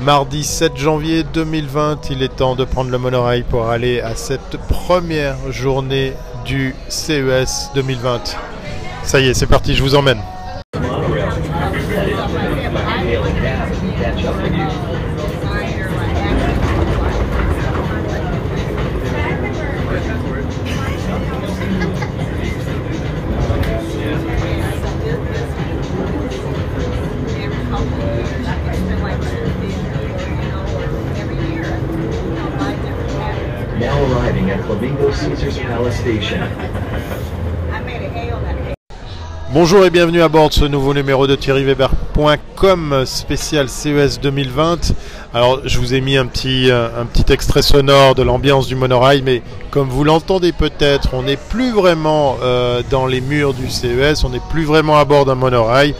Mardi 7 janvier 2020, il est temps de prendre le monorail pour aller à cette première journée du CES 2020. Ça y est, c'est parti, je vous emmène. Bonjour et bienvenue à bord de ce nouveau numéro de thierryweber.com spécial CES 2020. Alors je vous ai mis un petit, euh, un petit extrait sonore de l'ambiance du monorail, mais comme vous l'entendez peut-être, on n'est plus vraiment euh, dans les murs du CES, on n'est plus vraiment à bord d'un monorail.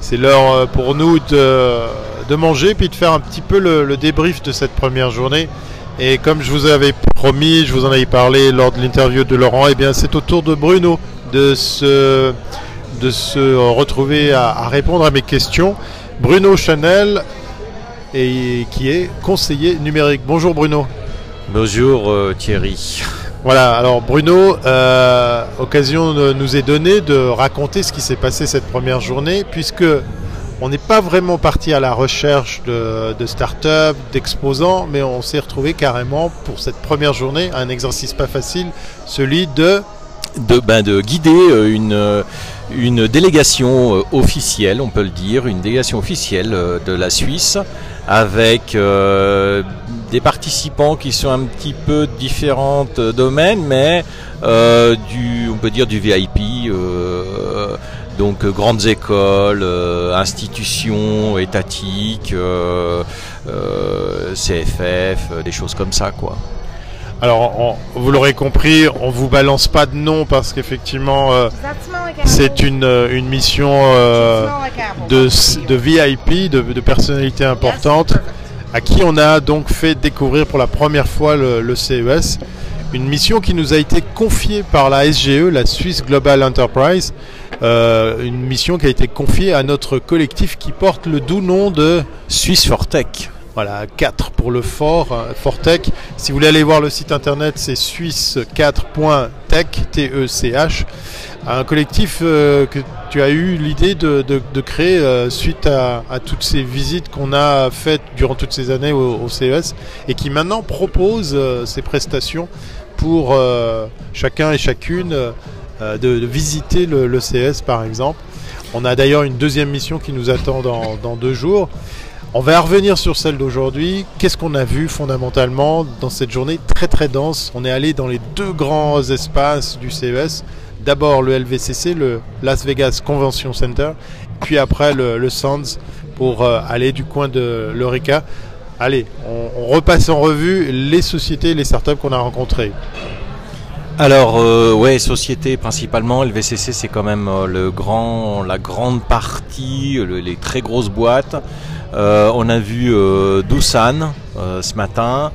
C'est l'heure euh, pour nous de, manger puis de faire un petit peu le, débrief de cette première journée. Et comme je vous avais promis, je vous en avais parlé lors de l'interview de Laurent, et bien c'est au tour de Bruno de se, de se retrouver à, à répondre à mes questions. Bruno Chanel, et, qui est conseiller numérique. Bonjour Bruno. Bonjour euh, Thierry. Voilà, alors Bruno, euh, occasion nous est donnée de raconter ce qui s'est passé cette première journée, puisque on n'est pas vraiment parti à la recherche de, de start-up, d'exposants, mais on s'est retrouvé carrément pour cette première journée, un exercice pas facile, celui de... De, ben, de guider euh, une, une délégation euh, officielle, on peut le dire, une délégation officielle euh, de la Suisse avec euh, des participants qui sont un petit peu différents domaines, mais du, on peut dire du VIP. donc grandes écoles, institutions étatiques, CFF, des choses comme ça quoi. Alors, on- vous l'aurez compris, on vous balance pas de nom parce qu'effectivement, euh, c'est une, euh, une mission euh, de, de VIP, de, de personnalités importantes, à qui on a donc fait découvrir pour la première fois le, le CES. Une mission qui nous a été confiée par la SGE, la Swiss Global Enterprise. Euh, une mission qui a été confiée à notre collectif qui porte le doux nom de Suisse Fortech. Voilà, 4 pour le fort, euh, Fortech. Si vous voulez aller voir le site internet, c'est suisse4.tech, T-E-C-H. Un collectif euh, que tu as eu l'idée de, de- créer euh, suite à, toutes ces visites qu'on a faites durant toutes ces années au, CES et qui maintenant propose ces prestations pour chacun et chacune de, de visiter le, le CES par exemple. On a d'ailleurs une deuxième mission qui nous attend dans, dans deux jours. On va revenir sur celle d'aujourd'hui. Qu'est-ce qu'on a vu fondamentalement dans cette journée très très dense? On est allé dans les deux grands espaces du CES. D'abord le LVCC, le Las Vegas Convention Center, puis après le, Sands pour euh, aller du coin de l'Eureka. Allez, on, repasse en revue les sociétés les startups qu'on a rencontrées. Alors euh, ouais, société principalement, le VCC c'est quand même euh, le grand, la grande partie, le- les très grosses boîtes. Euh, on a vu euh, Doosan euh, ce matin.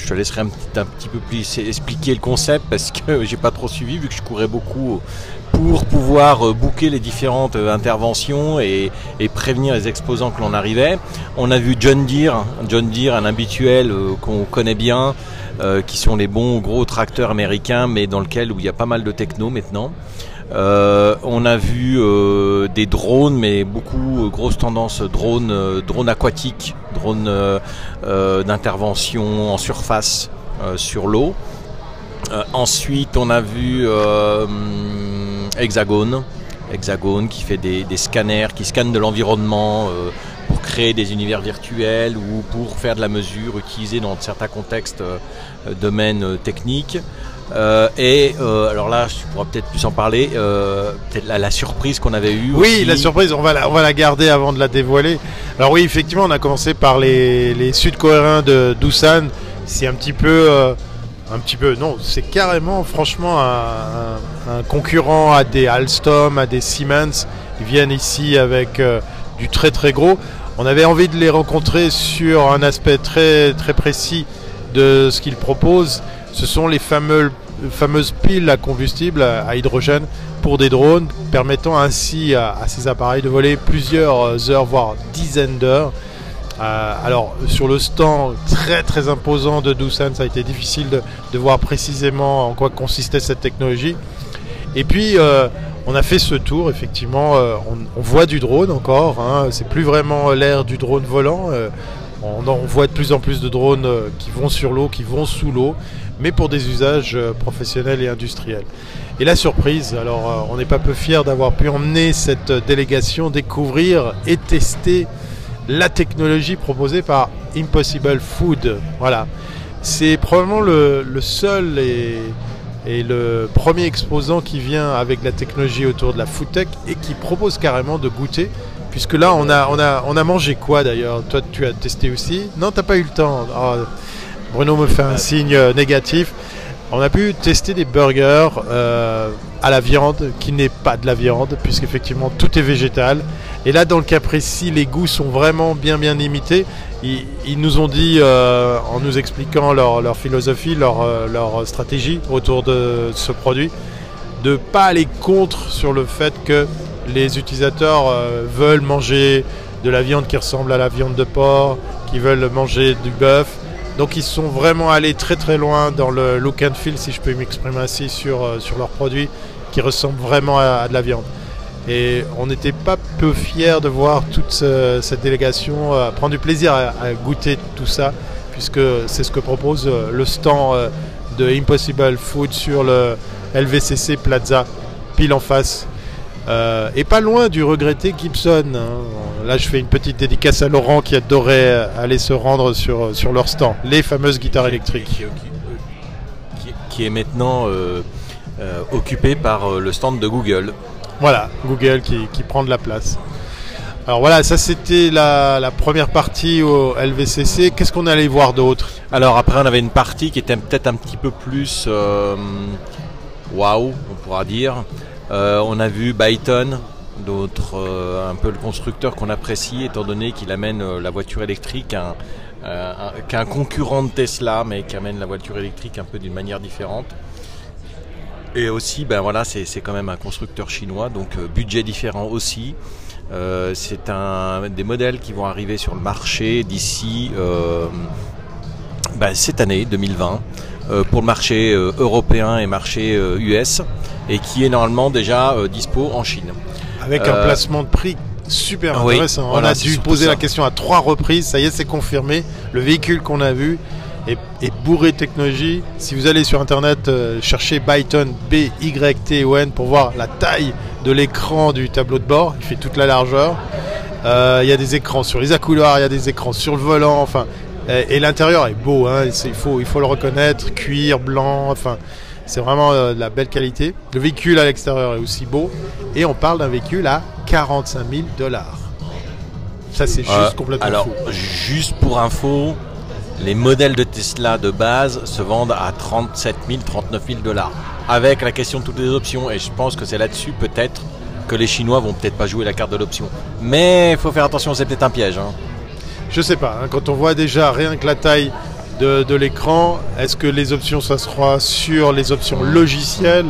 Je te laisserai un petit, un peu plus expliquer le concept parce que j'ai pas trop suivi vu que je courais beaucoup pour pouvoir booker les différentes interventions et, prévenir les exposants que l'on arrivait. On a vu John Deere, John Deere, un habituel qu'on connaît bien, qui sont les bons gros tracteurs américains, mais dans lequel où il y a pas mal de techno maintenant. Euh, on a vu euh, des drones, mais beaucoup euh, grosse tendance euh, drone aquatique, drone d'intervention en surface sur l'eau. Ensuite, on a vu Hexagone, Hexagone qui fait des, scanners, qui scannent de l'environnement pour créer des univers virtuels ou pour faire de la mesure utilisée dans certains contextes, domaines techniques. Euh, et euh, alors là, je pourrais peut-être plus en parler. euh, peut-être la, la surprise qu'on avait eue. Oui, aussi. la surprise, on va la, on va la garder avant de la dévoiler. Alors oui, effectivement, on a commencé par les, les Sud-Coréens de Doosan. C'est un petit peu, un petit peu, non, c'est carrément, franchement, un, un- un concurrent à des Alstom, à des Siemens. Ils viennent ici avec du très très gros. On avait envie de les rencontrer sur un aspect très très précis de ce qu'ils proposent. Ce sont les fameux, fameuses piles à combustible, à, à hydrogène, pour des drones, permettant ainsi à, ces appareils de voler plusieurs heures, voire dizaines d'heures. Euh, alors sur le stand très très imposant de Doosan, ça a été difficile de, voir précisément en quoi consistait cette technologie. Et puis euh, on a fait ce tour, effectivement, euh, on, on voit du drone encore, hein, c'est plus vraiment l'ère du drone volant. On, voit de plus en plus de drones euh, qui vont sur l'eau, qui vont sous l'eau, mais pour des usages euh, professionnels et industriels. Et la surprise, alors euh, on n'est pas peu fiers d'avoir pu emmener cette délégation découvrir et tester la technologie proposée par Impossible Food. Voilà. C'est probablement le, le seul et, et le premier exposant qui vient avec la technologie autour de la food tech et qui propose carrément de goûter. Puisque là, on a, on a, on a mangé quoi d'ailleurs? Toi, tu as testé aussi? Non, t'as pas eu le temps. Ah, Bruno me fait un signe euh, négatif. On a pu tester des burgers euh, à la viande qui n'est pas de la viande, puisqu'effectivement tout est végétal. Et là, dans le cas précis, les goûts sont vraiment bien bien limités. Ils, ils nous ont dit, euh, en nous expliquant leur, leur philosophie, leur, leur stratégie autour de ce produit, de pas aller contre sur le fait que les utilisateurs euh, veulent manger de la viande qui ressemble à la viande de porc, qui veulent manger du bœuf. Donc ils sont vraiment allés très très loin dans le look and feel, si je peux m'exprimer ainsi, sur, euh, sur leurs produits qui ressemblent vraiment à, de la viande. Et on n'était pas peu fiers de voir toute ce- cette délégation euh, prendre du plaisir à, goûter tout ça, puisque c'est ce que propose le stand de Impossible Food sur le LVCC Plaza, pile en face. Euh, et pas loin du regretté Gibson. hein. Là, je fais une petite dédicace à Laurent qui adorait aller se rendre sur, sur leur stand, les fameuses guitares électriques. Qui, qui- qui est maintenant euh, euh, occupé par euh, le stand de Google. Voilà, Google qui, qui prend de la place. Alors voilà, ça c'était la, la première partie au LVCC. Qu'est-ce qu'on allait voir d'autre? Alors après, on avait une partie qui était peut-être un petit peu plus euh, waouh, on pourra dire. Euh, on a vu Byton, d'autres, euh, un peu le constructeur qu'on apprécie, étant donné qu'il amène euh, la voiture électrique, un, un- qu'un concurrent de Tesla, mais qui amène la voiture électrique un peu d'une manière différente. Et aussi, ben voilà, c'est quand même un constructeur chinois, donc budget différent aussi. C'est un des modèles qui vont arriver sur le marché d'ici ben, cette année 2020 euh, pour le marché euh, européen et marché euh, US et qui est normalement déjà euh, dispo en Chine. Avec un Euh, placement de prix super oui, intéressant. voilà, On a dû poser ça. la question à trois reprises. Ça y est, c'est confirmé. Le véhicule qu'on a vu est, est bourré de technologie. Si vous allez sur internet euh, chercher Byton B-Y-T-O-N pour voir la taille de l'écran du tableau de bord, il fait toute la largeur. Euh, Il y a des écrans sur les accoudoirs, il y a des écrans sur le volant. Enfin, et, et l'intérieur est beau. Hein, il faut, il faut le reconnaître. Cuir blanc. Enfin. C'est vraiment euh, de la belle qualité. Le véhicule à l'extérieur est aussi beau. Et on parle d'un véhicule à 45 000 dollars. Ça, c'est juste Euh, complètement alors, fou. juste pour info, les modèles de Tesla de base se vendent à 37 000, 39 000 dollars. Avec la question de toutes les options. Et je pense que c'est là-dessus peut-être que les Chinois vont peut-être pas jouer la carte de l'option. Mais il faut faire attention, c'est peut-être un piège. hein. Je sais pas. hein, quand on voit déjà rien que la taille de, de l'écran, est-ce que les options, ça sera sur les options logicielles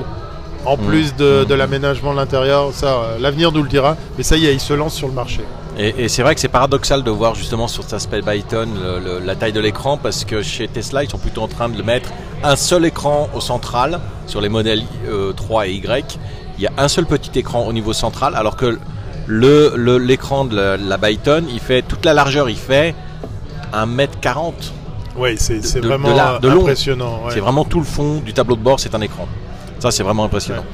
en Mm. plus de, de Mm. l'aménagement de l'intérieur? Ça, euh, l'avenir nous le dira. Mais ça y est, il se lance sur le marché. Et, et c'est vrai que c'est paradoxal de voir justement sur cet aspect Byton le- le- la taille de l'écran parce que chez Tesla ils sont plutôt en train de le mettre un seul écran au central sur les modèles euh, 3 et Y. Il y a un seul petit écran au niveau central alors que le l'écran de la, la Byton il fait toute la largeur il fait 1m40. Oui, c'est c'est de- de vraiment impressionnant. ouais. C'est vraiment tout le fond du tableau de bord, c'est un écran. Ça, c'est vraiment impressionnant.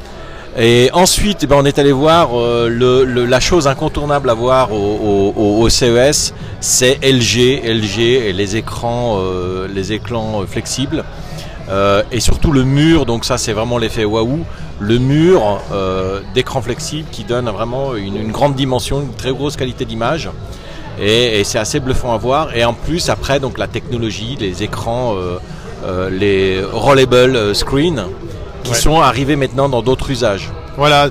Et ensuite, eh ben, on est allé voir euh, le, le- la chose incontournable à voir au, au- au- au CES, c'est LG, LG et les écrans, euh, les écrans euh, flexibles. Euh, et surtout le mur, donc ça c'est vraiment l'effet waouh, le mur euh, d'écran flexible qui donne vraiment une, une grande dimension, une très grosse qualité d'image. Et, et c'est assez bluffant à voir. Et en plus, après, donc la technologie, les écrans, euh, les rollable screen, qui Ouais. sont arrivés maintenant dans d'autres usages. Voilà,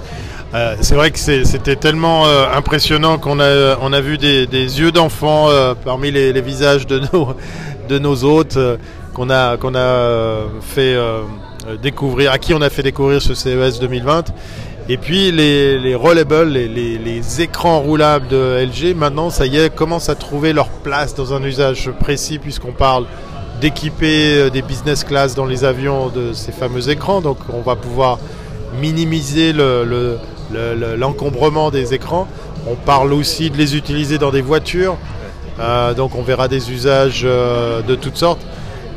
c'est vrai que c'était tellement impressionnant qu'on a, on a vu des, des yeux d'enfants parmi les, les visages de nos, de nos hôtes qu'on a, a euh, fait euh, euh, découvrir, à qui on a fait découvrir ce CES 2020. Et puis les, les rollables, les, les- écrans roulables de LG, maintenant ça y est, commencent à trouver leur place dans un usage précis puisqu'on parle d'équiper des business class dans les avions de ces fameux écrans. Donc on va pouvoir minimiser le- le- l'encombrement des écrans. On parle aussi de les utiliser dans des voitures. Donc on verra des usages de toutes sortes.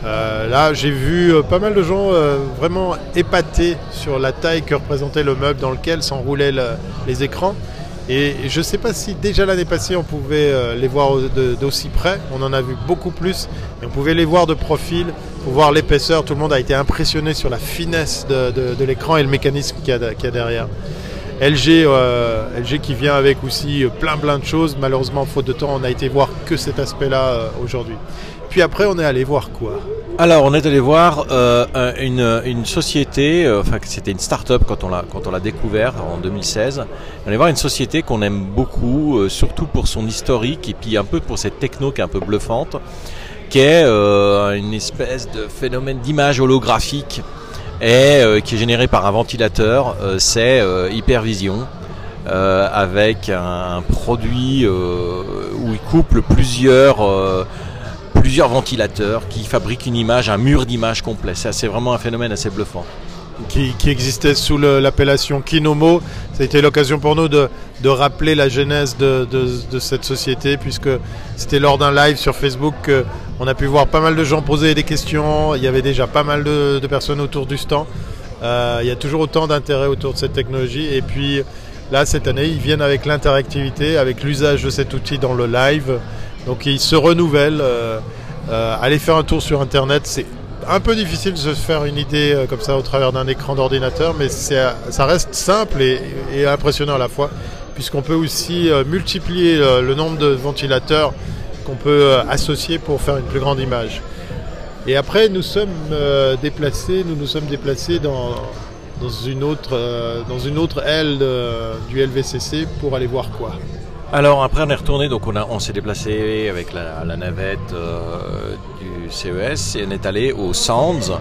Euh, là, j'ai vu euh, pas mal de gens euh, vraiment épatés sur la taille que représentait le meuble dans lequel s'enroulaient le- les écrans. Et je ne sais pas si déjà l'année passée on pouvait les voir d'aussi près. On en a vu beaucoup plus et on pouvait les voir de profil voir l'épaisseur. Tout le monde a été impressionné sur la finesse de, l'écran et le mécanisme qu'il y, a- derrière. LG, qui vient avec aussi plein plein de choses. Malheureusement, faute de temps, on a été voir que cet aspect-là aujourd'hui. Puis après, on est allé voir quoi Alors, on est allé voir euh, un- une, une société, euh, enfin c'était une start-up quand on l'a quand on l'a découvert en 2016. On est allé voir une société qu'on aime beaucoup, euh, surtout pour son historique et puis un peu pour cette techno qui est un peu bluffante, qui est une espèce de phénomène d'image holographique et qui est généré par un ventilateur. C'est Hypervision. avec un, un produit où il couple plusieurs plusieurs ventilateurs qui fabriquent une image, un mur d'image complet. C'est vraiment un phénomène assez bluffant. qui, existait sous l'appellation Kinomo. Ça a été l'occasion pour nous de, rappeler la genèse de, cette société, puisque c'était lors d'un live sur Facebook qu'on a pu voir pas mal de gens poser des questions. Il y avait déjà pas mal de, de personnes autour du stand. Euh, il y a toujours autant d'intérêt autour de cette technologie. Et puis là, cette année, ils viennent avec l'interactivité, avec l'usage de cet outil dans le live. Donc ils se renouvellent. Euh, euh, allez faire un tour sur Internet, c'est un peu difficile de se faire une idée euh, comme ça au travers d'un écran d'ordinateur, mais ça reste simple et, impressionnant à la fois, puisqu'on peut aussi multiplier le nombre de ventilateurs qu'on peut associer pour faire une plus grande image. Et après, nous sommes déplacés, nous nous sommes déplacés dans, dans une autre, dans une autre aile du LVCC pour aller voir quoi. Alors après on est retourné, donc on, on s'est déplacé avec la, navette euh, du CES et on est allé au Sands.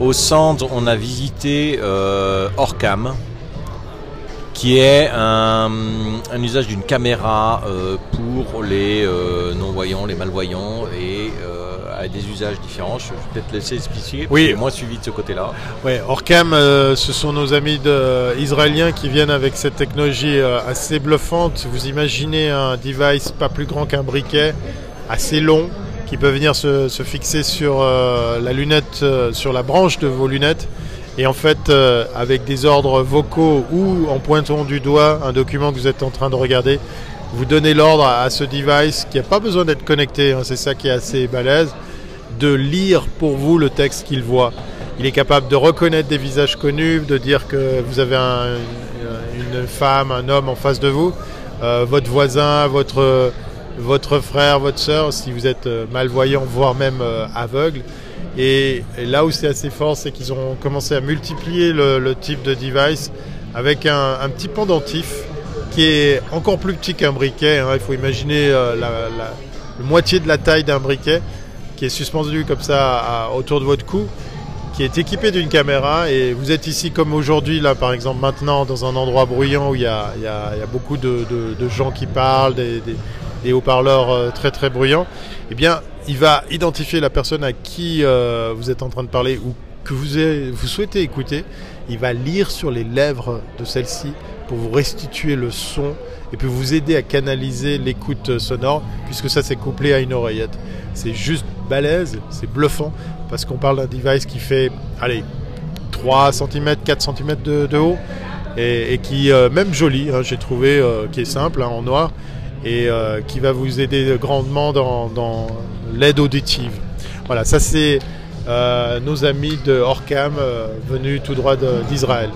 Au Sands, on a visité euh, Orcam, qui est un, usage d'une caméra euh, pour les non-voyants, les malvoyants et des usages différents. Je vais peut-être laisser expliquer, parce Oui. que moins suivi de ce côté-là. Ouais, Orcam, euh, ce sont nos amis de- israéliens qui viennent avec cette technologie euh, assez bluffante. Vous imaginez un device pas plus grand qu'un briquet, assez long, qui peut venir se, se fixer sur euh, la lunette, sur la branche de vos lunettes. Et en fait, euh, avec des ordres vocaux ou en pointant du doigt un document que vous êtes en train de regarder, vous donnez l'ordre à, à ce device qui n'a pas besoin d'être connecté, hein, c'est ça qui est assez balèze, de lire pour vous le texte qu'il voit. Il est capable de reconnaître des visages connus, de dire que vous avez un- une, femme, un homme en face de vous, euh, votre voisin, votre, votre frère, votre sœur, si vous êtes euh, malvoyant, voire même euh, aveugle. Et, là où c'est assez fort, c'est qu'ils ont commencé à multiplier le, type de device avec un, petit pendentif qui est encore plus petit qu'un briquet. hein. Il faut imaginer la moitié de la taille d'un briquet suspendu comme ça autour de votre cou, qui est équipé d'une caméra. Et vous êtes ici comme aujourd'hui, là par exemple maintenant, dans un endroit bruyant où il y a, beaucoup de, gens qui parlent, des, haut-parleurs euh, très très bruyants. Eh bien, il va identifier la personne à qui euh, vous êtes en train de parler ou que vous, vous souhaitez écouter. Il va lire sur les lèvres de celle-ci pour vous restituer le son et puis vous aider à canaliser l'écoute sonore puisque ça c'est couplé à une oreillette. C'est juste balèze, c'est bluffant parce qu'on parle d'un device qui fait, allez, 3 cm, 4 cm de, haut et, qui, euh, même joli, hein, j'ai trouvé, euh, qui est simple hein, en noir et euh, qui va vous aider grandement dans, l'aide auditive. Voilà, ça c'est nos amis de Orcam venus tout droit d'Israël.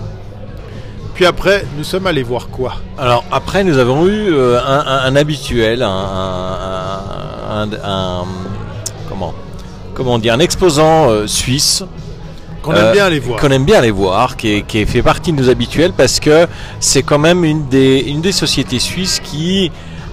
Puis après, nous sommes allés voir quoi? Alors après, nous avons eu un, habituel, un, un- comment dire, un exposant euh, suisse Qu'on Euh, aime bien aller voir. qu'on aime bien aller voir, qui, est- qui est- fait partie de nos habituels parce que c'est quand même une des, une des sociétés suisses qui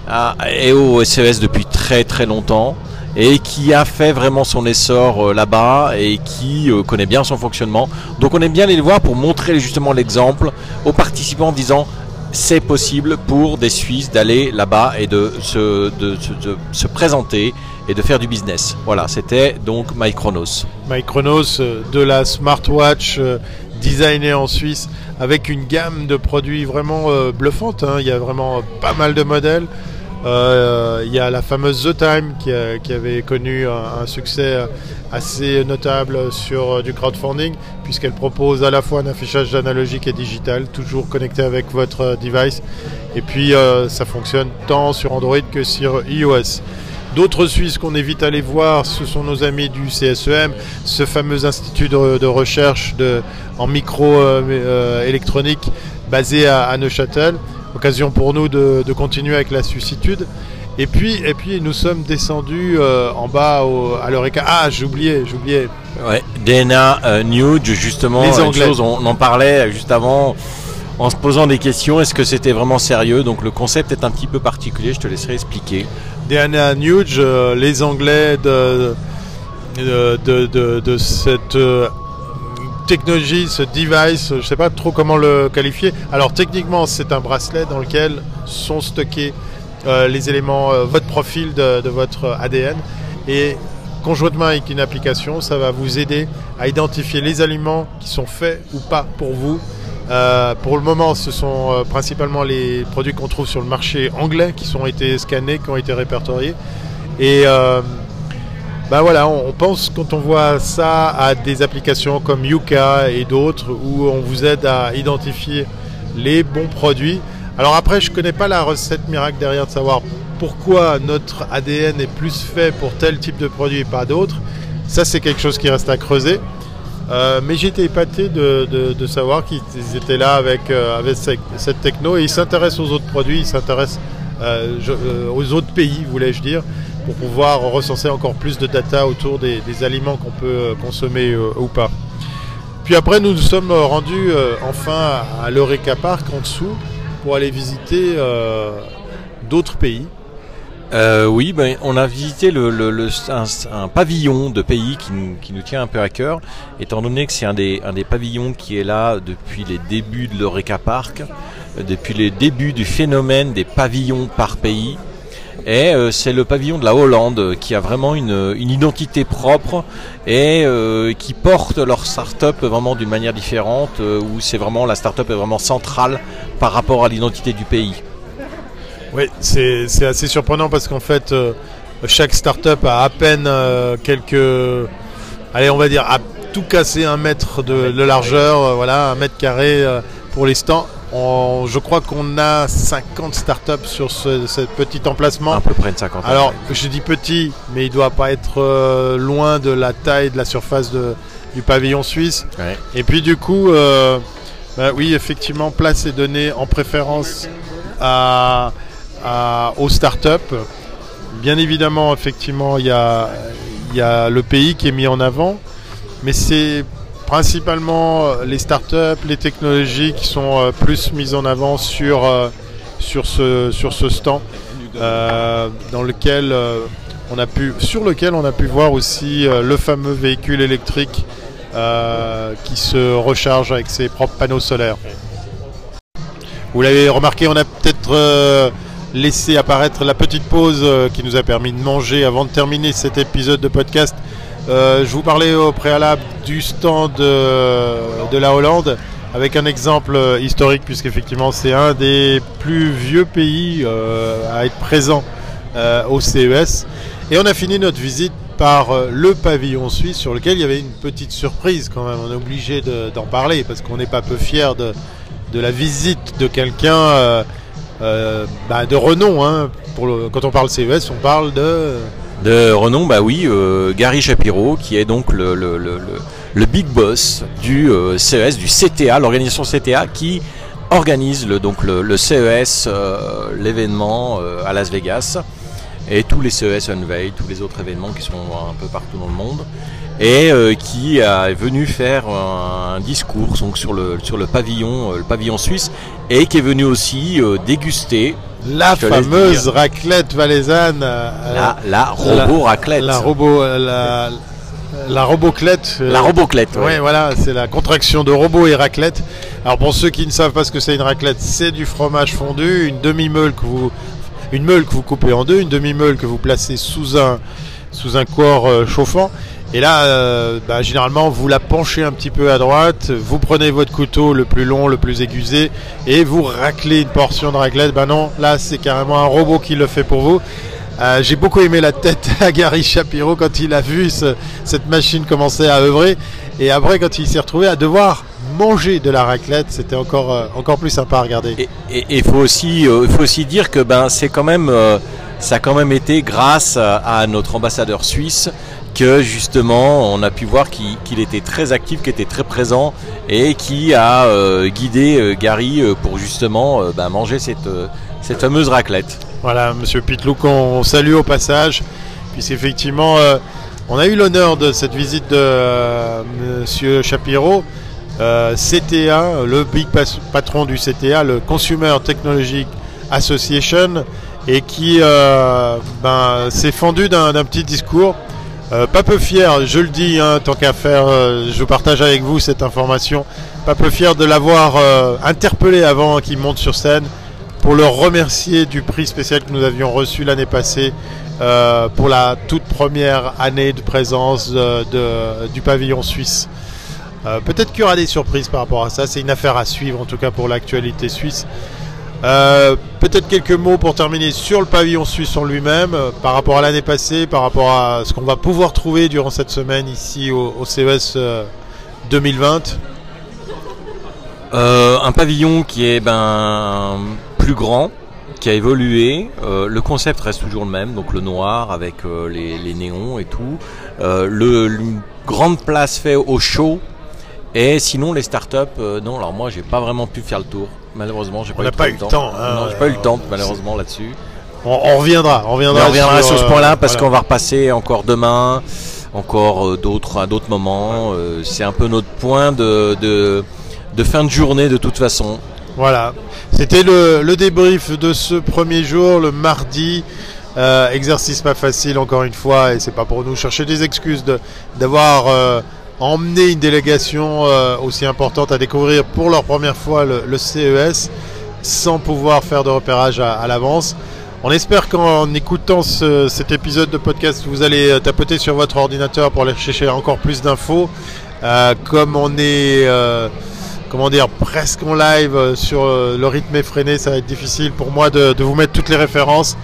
a- est au CES depuis très très longtemps et qui a fait vraiment son essor euh, là-bas et qui euh, connaît bien son fonctionnement. Donc on aime bien aller le voir pour montrer justement l'exemple aux participants en disant c'est possible pour des Suisses d'aller là-bas et de se, de, de- de se présenter et de faire du business. Voilà, c'était donc MyChronos. MyChronos, euh, de la smartwatch euh, designée en Suisse avec une gamme de produits vraiment euh, bluffante. hein. Il y a vraiment pas mal de modèles. Il y a la fameuse The Time qui, avait connu un, succès assez notable sur du crowdfunding puisqu'elle propose à la fois un affichage analogique et digital, toujours connecté avec votre device. Et puis ça fonctionne tant sur Android que sur iOS. D'autres Suisses qu'on évite d'aller voir, ce sont nos amis du CSEM, ce fameux institut de, de recherche de, en micro-électronique basé à, à Neuchâtel. Occasion pour nous de, de continuer avec la suicitude. Et puis, et puis nous sommes descendus euh, en bas au, à l'Eureka. Ah, j'oubliais, j'oubliais. Ouais, DNA euh, Nude, justement, Les Anglais. chose, on en parlait juste avant en se posant des questions. Est-ce que c'était vraiment sérieux? Donc le concept est un petit peu particulier, je te laisserai expliquer. Diana Nuge, euh, les Anglais de, de, de, cette euh, technologie, ce device, je ne sais pas trop comment le qualifier. Alors techniquement, c'est un bracelet dans lequel sont stockés euh, les éléments, votre profil de votre ADN. Et conjointement avec une application, ça va vous aider à identifier les aliments qui sont faits ou pas pour vous. Euh, pour le moment, ce sont euh, principalement les produits qu'on trouve sur le marché anglais qui sont été scannés, qui ont été répertoriés. Et euh, bah voilà, on, on pense quand on voit ça à des applications comme Yuka et d'autres où on vous aide à identifier les bons produits. Alors après, je connais pas la recette miracle derrière de savoir pourquoi notre ADN est plus fait pour tel type de produit et pas d'autres. Ça, c'est quelque chose qui reste à creuser. Euh, mais j'étais épaté de, de- de savoir qu'ils étaient là avec, euh, avec cette, techno et ils s'intéressent aux autres produits, ils s'intéressent euh, euh, aux autres pays, voulais-je dire, pour pouvoir recenser encore plus de data autour des, des aliments qu'on peut euh, consommer ou pas. Puis après, nous nous sommes rendus enfin à l'Eureka Park en dessous pour aller visiter d'autres pays. Euh, oui, ben, on a visité le, le- le- un, un pavillon de pays qui nous, tient un peu à cœur, étant donné que c'est un des, un des pavillons qui est là depuis les débuts de l'Eureka Park, euh, depuis les débuts du phénomène des pavillons par pays. Et euh, c'est le pavillon de la Hollande euh, qui a vraiment une, une identité propre et qui porte leur start-up vraiment d'une manière différente, où c'est vraiment la start-up est vraiment centrale par rapport à l'identité du pays. Oui, c'est c'est assez surprenant parce qu'en fait, euh, chaque start-up a à peine euh, quelques. Allez, on va dire, à tout casser un mètre de, de largeur, euh, voilà, un mètre carré pour les stands. On- je crois qu'on a 50 startups sur ce, ce petit emplacement. À peu près une cinquantaine. Alors, je dis petit, mais il doit pas être loin de la taille de la surface de- du pavillon suisse. Ouais. Et puis du coup, bah oui, effectivement, place est donnée en préférence à, aux startups. Bien évidemment, effectivement, il y a, le pays qui est mis en avant, mais c'est principalement euh, les startups, les technologies qui sont euh, plus mises en avant sur, euh, ce, stand, dans lequel on a pu, sur lequel on a pu voir aussi le fameux véhicule électrique qui se recharge avec ses propres panneaux solaires. Vous l'avez remarqué, on a peut-être laissé apparaître la petite pause euh, qui nous a permis de manger avant de terminer cet épisode de podcast. Euh, je vous parlais au préalable du stand euh, de la Hollande avec un exemple euh, historique puisqu'effectivement c'est un des plus vieux pays à être présent au CES. Et on a fini notre visite par le pavillon suisse sur lequel il y avait une petite surprise quand même. On est obligé de- d'en parler parce qu'on n'est pas peu fier de, la visite de quelqu'un bah, de renom. hein. Quand on parle CES, on parle de... De renom, bah oui, euh, Gary Shapiro, qui est donc le, le, big boss du euh, CES, du CTA, l'organisation CTA, qui organise le, donc le, CES, euh, l'événement euh, à Las Vegas, et tous les CES Unveil, tous les autres événements qui sont un peu partout dans le monde, et euh, qui est venu faire un, un discours donc, sur, le, sur le pavillon, euh, le pavillon suisse, et qui est venu aussi euh, déguster La fameuse raclette valaisanne. La, la robot raclette. La robot, la, la roboclette. La roboclette, ouais. Ouais, voilà, c'est la contraction de robot et raclette. Alors pour ceux qui ne savent pas ce que c'est une raclette, c'est du fromage fondu, une demi-meule que vous, une meule que vous coupez en deux, une demi-meule que vous placez sous un, sous un corps euh, chauffant. Et là, euh, bah, généralement, vous la penchez un petit peu à droite, vous prenez votre couteau le plus long, le plus aiguisé, et vous raclez une portion de raclette. Ben non, là, c'est carrément un robot qui le fait pour vous. Euh, J'ai beaucoup aimé la tête à Gary Shapiro quand il a vu ce- cette machine commencer à œuvrer. Et après, quand il s'est retrouvé à devoir manger de la raclette, c'était encore, euh, encore plus sympa à regarder. Et il faut aussi, euh, faut aussi dire que ben c'est quand même, euh, ça a quand même été grâce à, notre ambassadeur suisse que justement on a pu voir qu'il était très actif, qu'il était très présent et qui a euh, guidé Gary pour justement ben, manger cette, cette fameuse raclette. Voilà, Monsieur Pitlou, qu'on salue au passage, puisqu'effectivement, on a eu l'honneur de cette visite de Monsieur Shapiro, euh, CTA, le big patron du CTA, le Consumer Technology Association, et qui euh, ben, s'est fendu d'un petit discours. Euh, pas peu fier, je le dis, hein, tant qu'à faire, euh, je partage avec vous cette information. Pas peu fier de l'avoir euh, interpellé avant qu'il monte sur scène pour le remercier du prix spécial que nous avions reçu l'année passée euh, pour la toute première année de présence de- du pavillon suisse. Euh, Peut-être qu'il y aura des surprises par rapport à ça, c'est une affaire à suivre en tout cas pour l'actualité suisse. Euh, Peut-être quelques mots pour terminer sur le pavillon suisse en lui-même, euh, par rapport à l'année passée, par rapport à ce qu'on va pouvoir trouver durant cette semaine ici au, CES euh, 2020. Euh, un pavillon qui est ben plus grand, qui a évolué. Le concept reste toujours le même, donc le noir avec les, néons et tout. Le, une grande place faite au show. Et sinon les startups, euh, non. Alors moi j'ai pas vraiment pu faire le tour. Malheureusement j'ai On pas, eu, pas eu le le temps, hein. non, j'ai pas eu le temps malheureusement là-dessus. On, on reviendra, on reviendra, on reviendra sur, ce euh, point-là parce voilà. qu'on va repasser encore demain, encore euh, d'autres à d'autres moments. Euh, c'est un peu notre point de, de, de fin de journée de toute façon. Voilà, c'était le, le débrief de ce premier jour, le mardi. Euh, exercice pas facile encore une fois, et c'est pas pour nous chercher des excuses de- d'avoir euh, emmené une délégation euh, aussi importante à découvrir pour leur première fois le, le CES sans pouvoir faire de repérage à, à l'avance. On espère qu'en écoutant ce- cet épisode de podcast, vous allez euh, tapoter sur votre ordinateur pour aller chercher encore plus d'infos. Euh, comme on est euh, comment dire, presque en live euh, sur le rythme effréné, ça va être difficile pour moi de, de vous mettre toutes les références.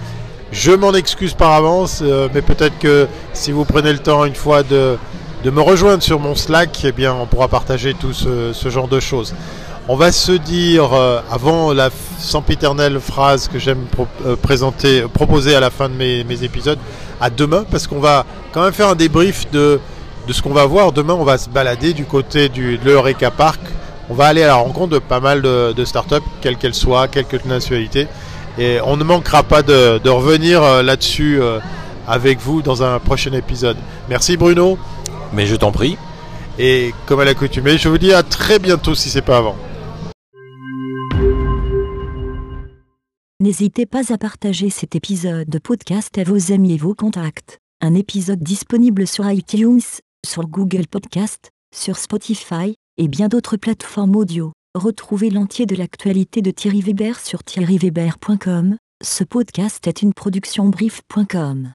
Je m'en excuse par avance, euh, mais peut-être que si vous prenez le temps une fois de, de me rejoindre sur mon Slack, eh bien, on pourra partager tout ce, genre de choses. On va se dire, euh, avant la sempiternelle phrase que j'aime euh, présenter, proposer à la fin de mes, épisodes, à demain, parce qu'on va quand même faire un débrief de, de ce qu'on va voir. Demain, on va se balader du côté du, de l'Eureka Park. On va aller à la rencontre de pas mal de, startups, quelles qu'elles soient, quelques nationalités. Et on ne manquera pas de, revenir euh, là-dessus avec vous dans un prochain épisode. Merci Bruno. Mais je t'en prie. Et comme à l'accoutumée, je vous dis à très bientôt si c'est pas avant. N'hésitez pas à partager cet épisode de podcast à vos amis et vos contacts. Un épisode disponible sur iTunes, sur Google Podcast, sur Spotify, et bien d'autres plateformes audio. Retrouvez l'entier de l'actualité de Thierry Weber sur thierryweber.com. Ce podcast est une production brief.com.